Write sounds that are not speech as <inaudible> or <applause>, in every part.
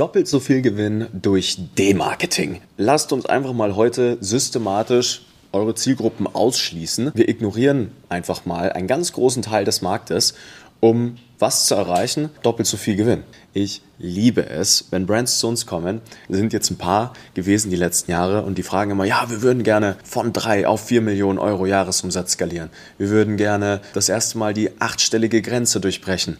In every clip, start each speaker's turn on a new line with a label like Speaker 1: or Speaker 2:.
Speaker 1: Doppelt so viel Gewinn durch D-Marketing. Lasst uns einfach mal heute systematisch eure Zielgruppen ausschließen. Wir ignorieren einfach mal einen ganz großen Teil des Marktes, um was zu erreichen? Doppelt so viel Gewinn. Ich liebe es, wenn Brands zu uns kommen. Sind jetzt ein paar gewesen die letzten Jahre und die fragen immer, ja, wir würden gerne von drei auf vier Millionen Euro Jahresumsatz skalieren. Wir würden gerne das erste Mal die achtstellige Grenze durchbrechen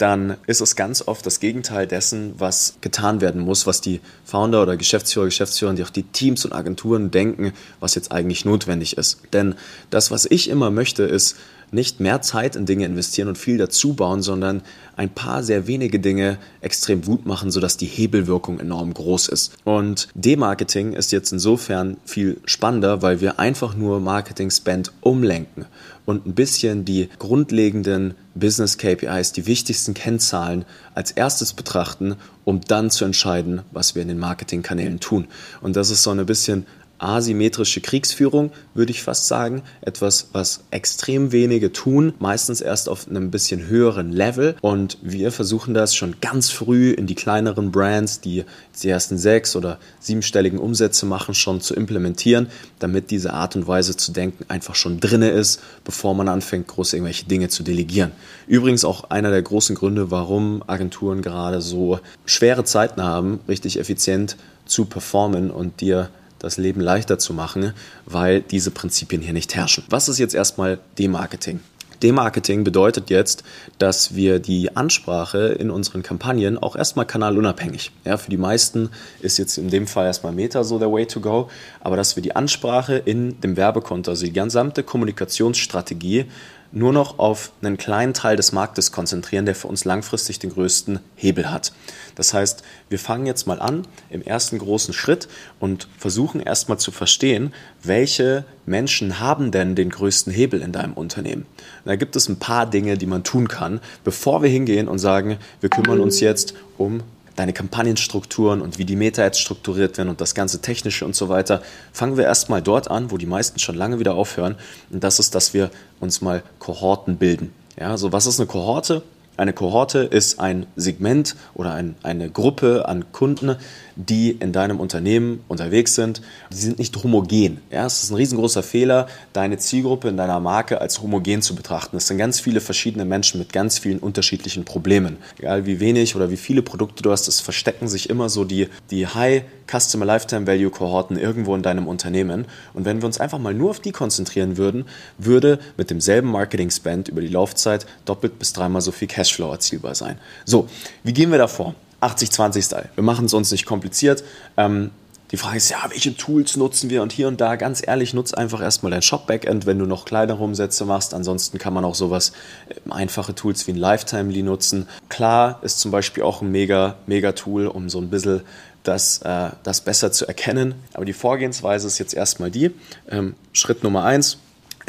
Speaker 1: dann ist es ganz oft das Gegenteil dessen, was getan werden muss, was die Founder oder Geschäftsführer, Geschäftsführer, die auch die Teams und Agenturen denken, was jetzt eigentlich notwendig ist. Denn das, was ich immer möchte, ist nicht mehr Zeit in Dinge investieren und viel dazu bauen, sondern ein paar sehr wenige Dinge extrem gut machen, sodass die Hebelwirkung enorm groß ist. Und D-Marketing ist jetzt insofern viel spannender, weil wir einfach nur Marketing-Spend umlenken und ein bisschen die grundlegenden Business KPIs, die wichtigsten Kennzahlen als erstes betrachten, um dann zu entscheiden, was wir in den Marketingkanälen tun. Und das ist so ein bisschen asymmetrische Kriegsführung, würde ich fast sagen. Etwas, was extrem wenige tun, meistens erst auf einem bisschen höheren Level. Und wir versuchen das schon ganz früh in die kleineren Brands, die die ersten sechs oder siebenstelligen Umsätze machen, schon zu implementieren, damit diese Art und Weise zu denken einfach schon drinne ist, bevor man anfängt, groß irgendwelche Dinge zu delegieren. Übrigens auch einer der großen Gründe, warum Agenturen gerade so schwere Zeiten haben, richtig effizient zu performen und dir das Leben leichter zu machen, weil diese Prinzipien hier nicht herrschen. Was ist jetzt erstmal Demarketing? Demarketing bedeutet jetzt, dass wir die Ansprache in unseren Kampagnen auch erstmal kanalunabhängig. Ja, für die meisten ist jetzt in dem Fall erstmal Meta so der Way to go, aber dass wir die Ansprache in dem Werbekonto, also die gesamte Kommunikationsstrategie nur noch auf einen kleinen Teil des Marktes konzentrieren, der für uns langfristig den größten Hebel hat. Das heißt, wir fangen jetzt mal an im ersten großen Schritt und versuchen erstmal zu verstehen, welche Menschen haben denn den größten Hebel in deinem Unternehmen. Und da gibt es ein paar Dinge, die man tun kann, bevor wir hingehen und sagen, wir kümmern uns jetzt um deine Kampagnenstrukturen und wie die Meta-Ads strukturiert werden und das ganze Technische und so weiter, fangen wir erstmal dort an, wo die meisten schon lange wieder aufhören. Und das ist, dass wir uns mal Kohorten bilden. Ja, so was ist eine Kohorte? Eine Kohorte ist ein Segment oder ein, eine Gruppe an Kunden, die in deinem Unternehmen unterwegs sind. Die sind nicht homogen. Ja, es ist ein riesengroßer Fehler, deine Zielgruppe in deiner Marke als homogen zu betrachten. Es sind ganz viele verschiedene Menschen mit ganz vielen unterschiedlichen Problemen. Egal wie wenig oder wie viele Produkte du hast, es verstecken sich immer so die, die High Customer Lifetime Value Kohorten irgendwo in deinem Unternehmen. Und wenn wir uns einfach mal nur auf die konzentrieren würden, würde mit demselben Marketing Spend über die Laufzeit doppelt bis dreimal so viel Cashflow erzielbar sein. So, wie gehen wir da vor? 80-20-Style. Wir machen es uns nicht kompliziert. Ähm, die Frage ist ja, welche Tools nutzen wir? Und hier und da, ganz ehrlich, nutz einfach erstmal dein Shop-Backend, wenn du noch kleinere Umsätze machst. Ansonsten kann man auch sowas, äh, einfache Tools wie ein Lifetime-Lee nutzen. Klar ist zum Beispiel auch ein mega, mega Tool, um so ein bisschen das, äh, das besser zu erkennen. Aber die Vorgehensweise ist jetzt erstmal die. Ähm, Schritt Nummer eins,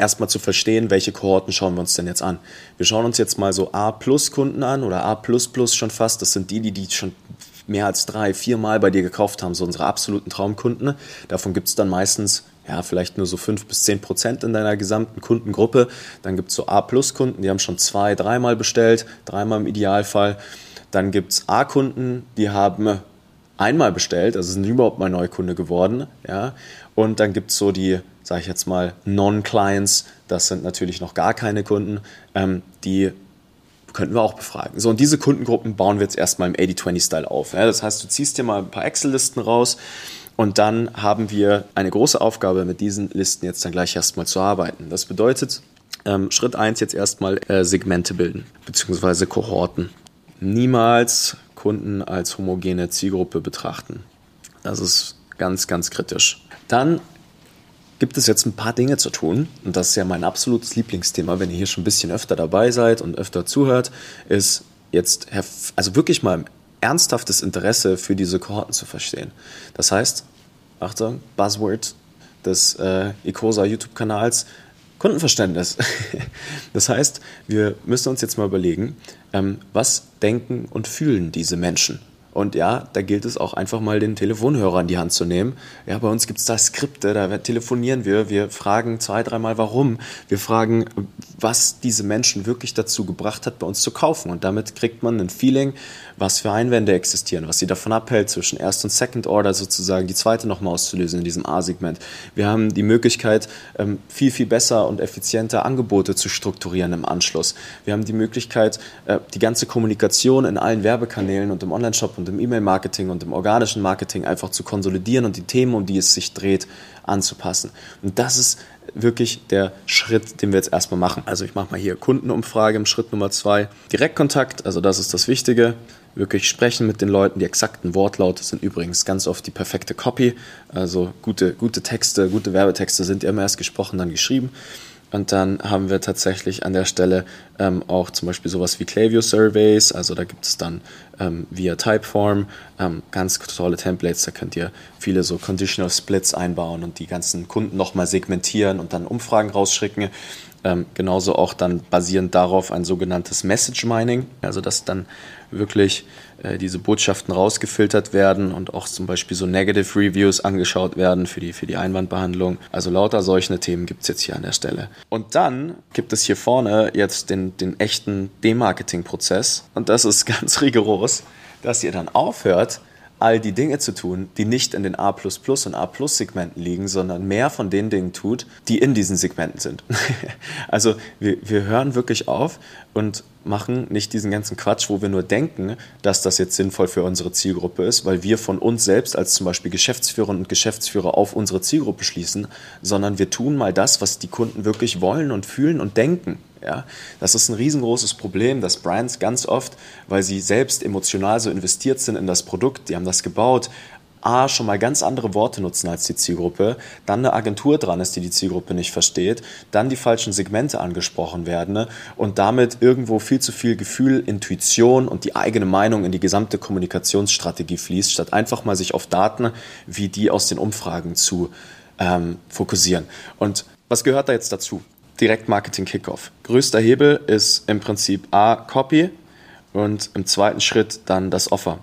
Speaker 1: erstmal zu verstehen, welche Kohorten schauen wir uns denn jetzt an. Wir schauen uns jetzt mal so A-Plus-Kunden an oder A++ schon fast. Das sind die, die, die schon mehr als drei, vier Mal bei dir gekauft haben, so unsere absoluten Traumkunden. Davon gibt es dann meistens ja, vielleicht nur so fünf bis zehn Prozent in deiner gesamten Kundengruppe. Dann gibt es so A-Plus-Kunden, die haben schon zwei, dreimal bestellt, dreimal im Idealfall. Dann gibt es A-Kunden, die haben einmal bestellt, also sind überhaupt mal Neukunde geworden. Ja? Und dann gibt es so die sage ich jetzt mal, Non-Clients, das sind natürlich noch gar keine Kunden, ähm, die könnten wir auch befragen. So, und diese Kundengruppen bauen wir jetzt erstmal im 80-20-Style auf. Ja, das heißt, du ziehst dir mal ein paar Excel-Listen raus und dann haben wir eine große Aufgabe, mit diesen Listen jetzt dann gleich erstmal zu arbeiten. Das bedeutet, ähm, Schritt 1 jetzt erstmal äh, Segmente bilden, beziehungsweise Kohorten. Niemals Kunden als homogene Zielgruppe betrachten. Das ist ganz, ganz kritisch. Dann gibt es jetzt ein paar Dinge zu tun. Und das ist ja mein absolutes Lieblingsthema, wenn ihr hier schon ein bisschen öfter dabei seid und öfter zuhört, ist jetzt also wirklich mal ernsthaftes Interesse für diese Kohorten zu verstehen. Das heißt, Achtung, Buzzword des äh, Ecosa YouTube-Kanals, Kundenverständnis. <laughs> Das heißt, wir müssen uns jetzt mal überlegen, ähm, was denken und fühlen diese Menschen? Und ja, da gilt es auch einfach mal den Telefonhörer in die Hand zu nehmen. Ja, bei uns gibt es da Skripte, da telefonieren wir, wir fragen zwei, dreimal warum. Wir fragen, was diese Menschen wirklich dazu gebracht hat, bei uns zu kaufen. Und damit kriegt man ein Feeling, was für Einwände existieren, was sie davon abhält, zwischen Erst- und Second Order sozusagen die zweite nochmal auszulösen in diesem A-Segment. Wir haben die Möglichkeit, ähm, viel, viel besser und effizienter Angebote zu strukturieren im Anschluss. Wir haben die Möglichkeit, äh, die ganze Kommunikation in allen Werbekanälen und im Onlineshop und im E-Mail-Marketing und im organischen Marketing einfach zu konsolidieren und die Themen, um die es sich dreht, anzupassen. Und das ist wirklich der Schritt, den wir jetzt erstmal machen. Also ich mache mal hier Kundenumfrage im Schritt Nummer zwei. Direktkontakt, also das ist das Wichtige. Wirklich sprechen mit den Leuten. Die exakten Wortlaute sind übrigens ganz oft die perfekte Copy. Also gute, gute Texte, gute Werbetexte sind ja immer erst gesprochen, dann geschrieben. Und dann haben wir tatsächlich an der Stelle ähm, auch zum Beispiel sowas wie Klaviyo Surveys. Also da gibt es dann ähm, via Typeform ähm, ganz tolle Templates. Da könnt ihr viele so Conditional Splits einbauen und die ganzen Kunden nochmal segmentieren und dann Umfragen rausschicken. Ähm, genauso auch dann basierend darauf ein sogenanntes Message Mining, also dass dann wirklich äh, diese Botschaften rausgefiltert werden und auch zum Beispiel so Negative Reviews angeschaut werden für die, für die Einwandbehandlung. Also lauter solche Themen gibt es jetzt hier an der Stelle. Und dann gibt es hier vorne jetzt den, den echten Demarketing-Prozess und das ist <laughs> ganz rigoros, dass ihr dann aufhört, all die Dinge zu tun, die nicht in den A und A-Segmenten liegen, sondern mehr von den Dingen tut, die in diesen Segmenten sind. <laughs> also wir, wir hören wirklich auf und machen nicht diesen ganzen Quatsch, wo wir nur denken, dass das jetzt sinnvoll für unsere Zielgruppe ist, weil wir von uns selbst als zum Beispiel Geschäftsführerinnen und Geschäftsführer auf unsere Zielgruppe schließen, sondern wir tun mal das, was die Kunden wirklich wollen und fühlen und denken. Ja, das ist ein riesengroßes Problem, dass Brands ganz oft, weil sie selbst emotional so investiert sind in das Produkt, die haben das gebaut, A, schon mal ganz andere Worte nutzen als die Zielgruppe, dann eine Agentur dran ist, die die Zielgruppe nicht versteht, dann die falschen Segmente angesprochen werden ne, und damit irgendwo viel zu viel Gefühl, Intuition und die eigene Meinung in die gesamte Kommunikationsstrategie fließt, statt einfach mal sich auf Daten wie die aus den Umfragen zu ähm, fokussieren. Und was gehört da jetzt dazu? Direktmarketing Kickoff. Größter Hebel ist im Prinzip A, Copy und im zweiten Schritt dann das Offer.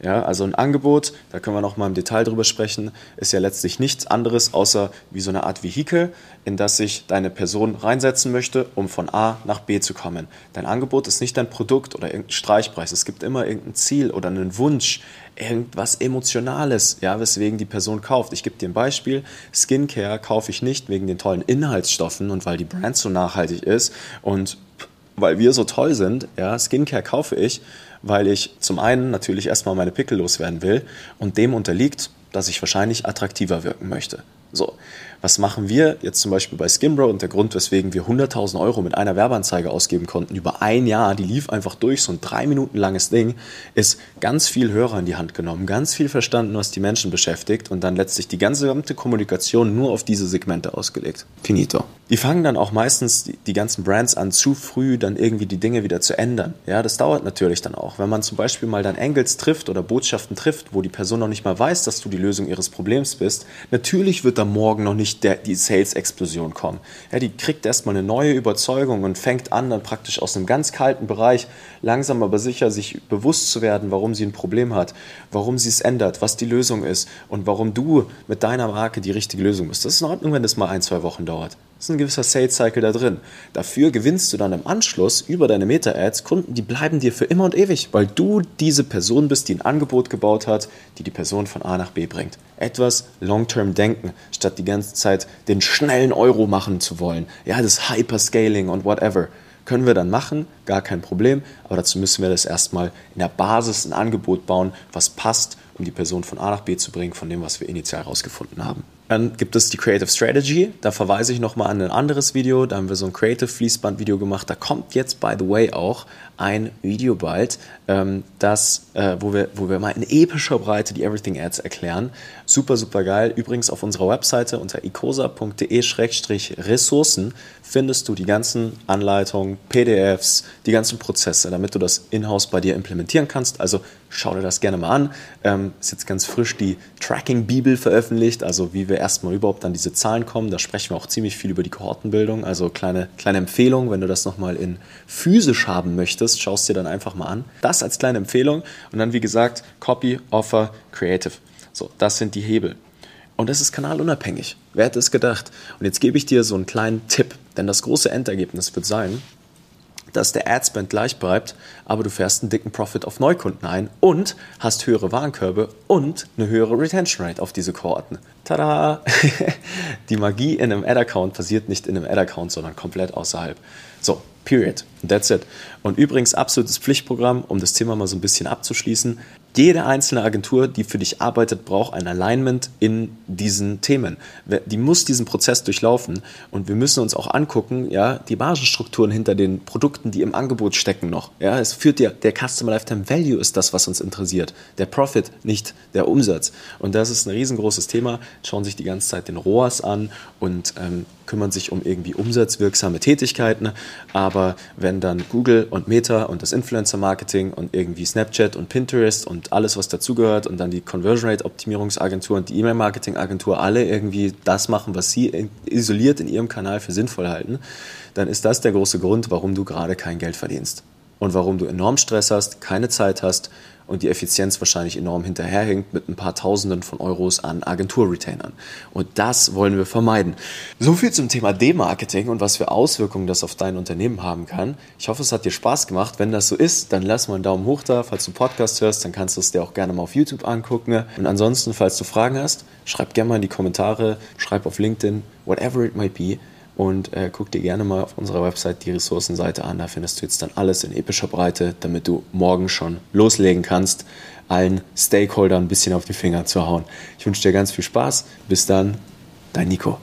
Speaker 1: Ja, also ein Angebot, da können wir noch mal im Detail drüber sprechen, ist ja letztlich nichts anderes außer wie so eine Art Vehikel, in das sich deine Person reinsetzen möchte, um von A nach B zu kommen. Dein Angebot ist nicht dein Produkt oder irgendein Streichpreis. Es gibt immer irgendein Ziel oder einen Wunsch, irgendwas Emotionales, ja, weswegen die Person kauft. Ich gebe dir ein Beispiel. Skincare kaufe ich nicht wegen den tollen Inhaltsstoffen und weil die Brand so nachhaltig ist und weil wir so toll sind. Ja, Skincare kaufe ich, weil ich zum einen natürlich erstmal meine Pickel loswerden will und dem unterliegt, dass ich wahrscheinlich attraktiver wirken möchte. So, was machen wir jetzt zum Beispiel bei Skimbro und der Grund, weswegen wir 100.000 Euro mit einer Werbeanzeige ausgeben konnten über ein Jahr, die lief einfach durch, so ein drei Minuten langes Ding, ist ganz viel Hörer in die Hand genommen, ganz viel verstanden, was die Menschen beschäftigt und dann letztlich die ganze gesamte Kommunikation nur auf diese Segmente ausgelegt. Finito. Die fangen dann auch meistens die, die ganzen Brands an, zu früh dann irgendwie die Dinge wieder zu ändern. Ja, das dauert natürlich dann auch. Wenn man zum Beispiel mal dann Angles trifft oder Botschaften trifft, wo die Person noch nicht mal weiß, dass du die Lösung ihres Problems bist, natürlich wird da morgen noch nicht nicht der, die Sales-Explosion kommen. Ja, die kriegt erstmal eine neue Überzeugung und fängt an, dann praktisch aus einem ganz kalten Bereich langsam aber sicher sich bewusst zu werden, warum sie ein Problem hat, warum sie es ändert, was die Lösung ist und warum du mit deiner Marke die richtige Lösung bist. Das ist in Ordnung, wenn das mal ein, zwei Wochen dauert. Ist ein gewisser Sales-Cycle da drin. Dafür gewinnst du dann im Anschluss über deine Meta-Ads Kunden, die bleiben dir für immer und ewig, weil du diese Person bist, die ein Angebot gebaut hat, die die Person von A nach B bringt. Etwas Long-Term denken, statt die ganze Zeit den schnellen Euro machen zu wollen. Ja, das Hyperscaling und whatever. Können wir dann machen, gar kein Problem, aber dazu müssen wir das erstmal in der Basis ein Angebot bauen, was passt, um die Person von A nach B zu bringen, von dem, was wir initial herausgefunden haben. Dann gibt es die Creative Strategy. Da verweise ich nochmal an ein anderes Video. Da haben wir so ein Creative Fließband Video gemacht. Da kommt jetzt, by the way, auch ein Video bald, ähm, das, äh, wo, wir, wo wir mal in epischer Breite die Everything Ads erklären. Super, super geil. Übrigens auf unserer Webseite unter icosa.de-ressourcen findest du die ganzen Anleitungen, PDFs, die ganzen Prozesse, damit du das in-house bei dir implementieren kannst. Also schau dir das gerne mal an. Ähm, ist jetzt ganz frisch die Tracking-Bibel veröffentlicht, also wie wir erstmal überhaupt an diese Zahlen kommen. Da sprechen wir auch ziemlich viel über die Kohortenbildung. Also kleine, kleine Empfehlung, wenn du das nochmal in physisch haben möchtest, schaust dir dann einfach mal an. Das als kleine Empfehlung. Und dann, wie gesagt, Copy, Offer, Creative. So, das sind die Hebel. Und das ist kanalunabhängig. Wer hätte es gedacht? Und jetzt gebe ich dir so einen kleinen Tipp, denn das große Endergebnis wird sein, dass der Adspend gleich bleibt, aber du fährst einen dicken Profit auf Neukunden ein und hast höhere Warenkörbe und eine höhere Retention Rate auf diese Kohorten. Tada! <laughs> Die Magie in einem Ad-Account passiert nicht in einem Ad-Account, sondern komplett außerhalb. So, period. That's it. Und übrigens absolutes Pflichtprogramm, um das Thema mal so ein bisschen abzuschließen. Jede einzelne Agentur, die für dich arbeitet, braucht ein Alignment in diesen Themen. Die muss diesen Prozess durchlaufen und wir müssen uns auch angucken, ja, die Margenstrukturen hinter den Produkten, die im Angebot stecken noch. Ja, es führt dir, der Customer Lifetime Value ist das, was uns interessiert. Der Profit, nicht der Umsatz. Und das ist ein riesengroßes Thema. Schauen sich die ganze Zeit den ROAS an und ähm, kümmern sich um irgendwie umsatzwirksame Tätigkeiten. Aber wenn dann Google und Meta und das Influencer Marketing und irgendwie Snapchat und Pinterest und alles, was dazugehört und dann die Conversion Rate Optimierungsagentur und die E-Mail-Marketing-Agentur alle irgendwie das machen, was sie isoliert in ihrem Kanal für sinnvoll halten, dann ist das der große Grund, warum du gerade kein Geld verdienst und warum du enorm Stress hast, keine Zeit hast und die Effizienz wahrscheinlich enorm hinterherhinkt mit ein paar Tausenden von Euros an Agentur-Retainern. Und das wollen wir vermeiden. So viel zum Thema D-Marketing und was für Auswirkungen das auf dein Unternehmen haben kann. Ich hoffe, es hat dir Spaß gemacht. Wenn das so ist, dann lass mal einen Daumen hoch da. Falls du Podcast hörst, dann kannst du es dir auch gerne mal auf YouTube angucken. Und ansonsten, falls du Fragen hast, schreib gerne mal in die Kommentare, schreib auf LinkedIn, whatever it might be und äh, guck dir gerne mal auf unserer Website die Ressourcenseite an. Da findest du jetzt dann alles in epischer Breite, damit du morgen schon loslegen kannst, allen Stakeholdern ein bisschen auf die Finger zu hauen. Ich wünsche dir ganz viel Spaß. Bis dann, dein Nico.